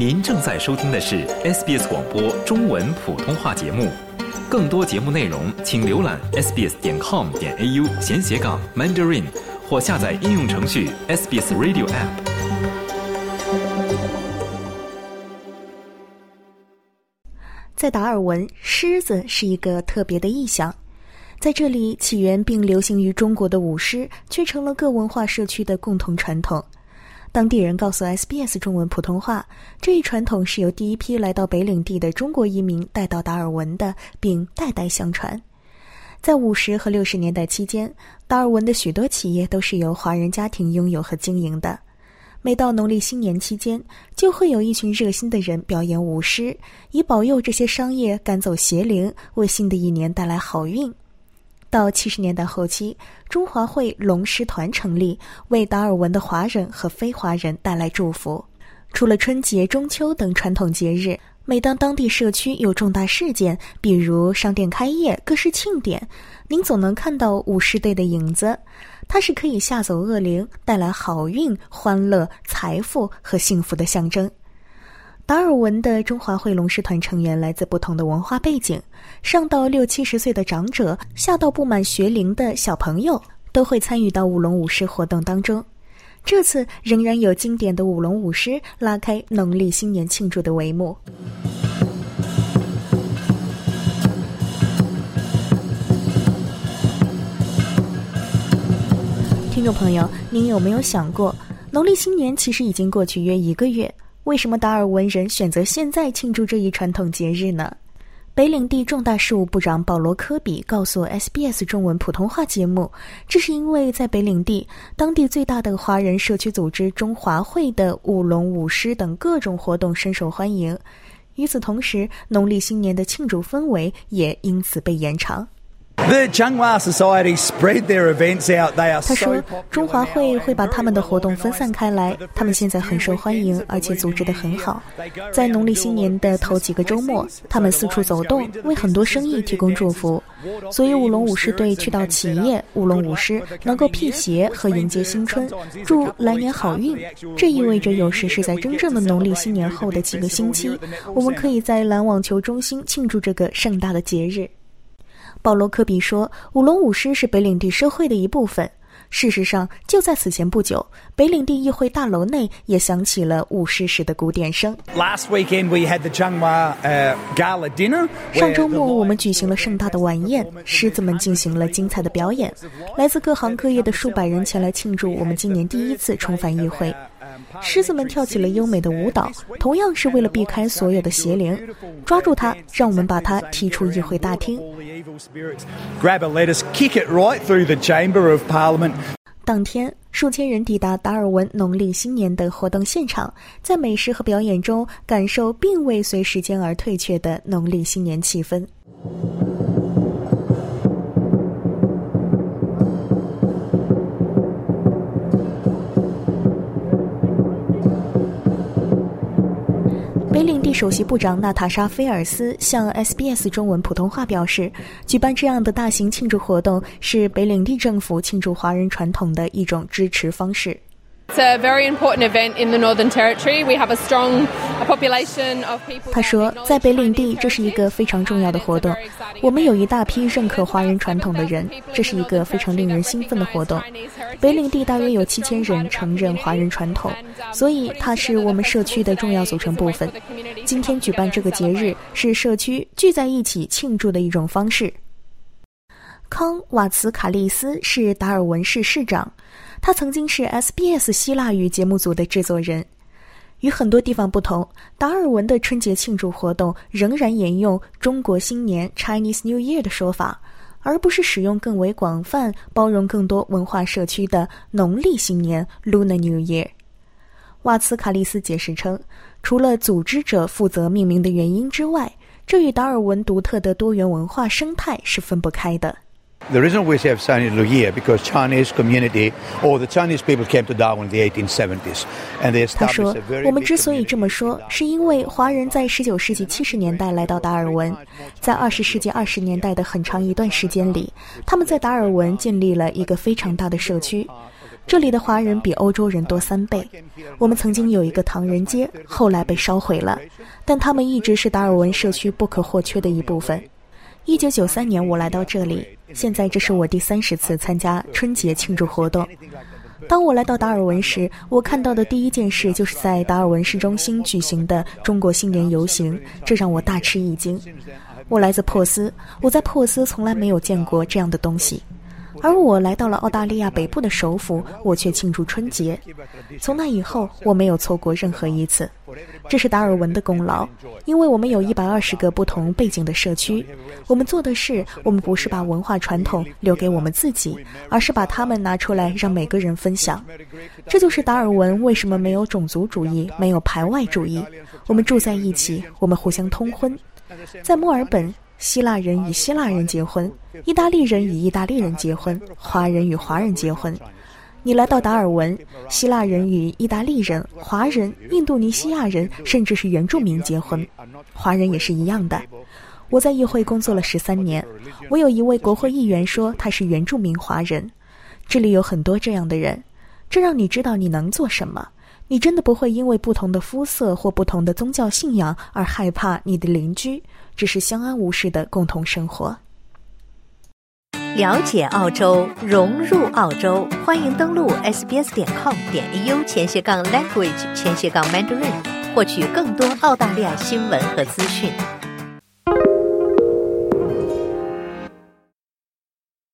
您正在收听的是 SBS 广播中文普通话节目。更多节目内容，请浏览 sbs 点 com 点 au 闲斜杠 mandarin，或下载应用程序 SBS Radio App。在达尔文，狮子是一个特别的意象。在这里，起源并流行于中国的舞狮，却成了各文化社区的共同传统。当地人告诉 SBS 中文普通话，这一传统是由第一批来到北领地的中国移民带到达尔文的，并代代相传。在五十和六十年代期间，达尔文的许多企业都是由华人家庭拥有和经营的。每到农历新年期间，就会有一群热心的人表演舞狮，以保佑这些商业赶走邪灵，为新的一年带来好运。到七十年代后期，中华会龙狮团成立，为达尔文的华人和非华人带来祝福。除了春节、中秋等传统节日，每当当地社区有重大事件，比如商店开业、各式庆典，您总能看到舞狮队的影子。它是可以吓走恶灵、带来好运、欢乐、财富和幸福的象征。达尔文的中华会龙狮团成员来自不同的文化背景，上到六七十岁的长者，下到不满学龄的小朋友，都会参与到舞龙舞狮活动当中。这次仍然有经典的舞龙舞狮拉开农历新年庆祝的帷幕。听众朋友，您有没有想过，农历新年其实已经过去约一个月，为什么达尔文人选择现在庆祝这一传统节日呢？北领地重大事务部长保罗·科比告诉 SBS 中文普通话节目，这是因为在北领地，当地最大的华人社区组织中华会的舞龙舞狮等各种活动深受欢迎。与此同时，农历新年的庆祝氛围也因此被延长。他说：“中华会会把他们的活动分散开来，他们现在很受欢迎，而且组织得很好。在农历新年的头几个周末，他们四处走动，为很多生意提供祝福。所以舞龙舞狮队去到企业，舞龙舞狮能够辟邪和迎接新春，祝来年好运。这意味着有时是在真正的农历新年后的几个星期，我们可以在篮网球中心庆祝这个盛大的节日。”保罗·科比说：“舞龙舞狮是北领地社会的一部分。事实上，就在此前不久，北领地议会大楼内也响起了舞狮时的鼓点声。上周末，我们举行了盛大的晚宴，狮子们进行了精彩的表演，来自各行各业的数百人前来庆祝我们今年第一次重返议会。”狮子们跳起了优美的舞蹈，同样是为了避开所有的邪灵。抓住它，让我们把它踢出议会大厅。当天，数千人抵达达尔文农历新年的活动现场，在美食和表演中感受并未随时间而退却的农历新年气氛。北领地首席部长娜塔莎·菲尔斯向 SBS 中文普通话表示，举办这样的大型庆祝活动是北领地政府庆祝华人传统的一种支持方式。他说，在北领地，这是一个非常重要的活动。我们有一大批认可华人传统的人，这是一个非常令人兴奋的活动。北领地大约有七千人承认华人传统，所以它是我们社区的重要组成部分。今天举办这个节日，是社区聚在一起庆祝的一种方式。康瓦茨卡利斯是达尔文市市长。他曾经是 SBS 希腊语节目组的制作人。与很多地方不同，达尔文的春节庆祝活动仍然沿用中国新年 （Chinese New Year） 的说法，而不是使用更为广泛、包容更多文化社区的农历新年 （Lunar New Year）。瓦茨卡利斯解释称，除了组织者负责命名的原因之外，这与达尔文独特的多元文化生态是分不开的。The reason we have Chinese New Year because Chinese community or the Chinese people came to Darwin in the 1870s and they established a very 我们之所以这么说，是因为华人在19世纪70年代来到达尔文，在20世纪20年代的很长一段时间里，他们在达尔文建立了一个非常大的社区。这里的华人比欧洲人多三倍。我们曾经有一个唐人街，后来被烧毁了，但他们一直是达尔文社区不可或缺的一部分。一九九三年我来到这里，现在这是我第三十次参加春节庆祝活动。当我来到达尔文时，我看到的第一件事就是在达尔文市中心举行的中国新年游行，这让我大吃一惊。我来自珀斯，我在珀斯从来没有见过这样的东西。而我来到了澳大利亚北部的首府，我却庆祝春节。从那以后，我没有错过任何一次。这是达尔文的功劳，因为我们有一百二十个不同背景的社区。我们做的事，我们不是把文化传统留给我们自己，而是把它们拿出来让每个人分享。这就是达尔文为什么没有种族主义、没有排外主义。我们住在一起，我们互相通婚。在墨尔本。希腊人与希腊人结婚，意大利人与意大利人结婚，华人与华人结婚。你来到达尔文，希腊人与意大利人、华人、印度尼西亚人，甚至是原住民结婚，华人也是一样的。我在议会工作了十三年，我有一位国会议员说他是原住民华人。这里有很多这样的人，这让你知道你能做什么。你真的不会因为不同的肤色或不同的宗教信仰而害怕你的邻居，只是相安无事的共同生活。了解澳洲，融入澳洲，欢迎登录 sbs 点 com 点 au 前斜杠 language 前斜杠 mandarin，获取更多澳大利亚新闻和资讯。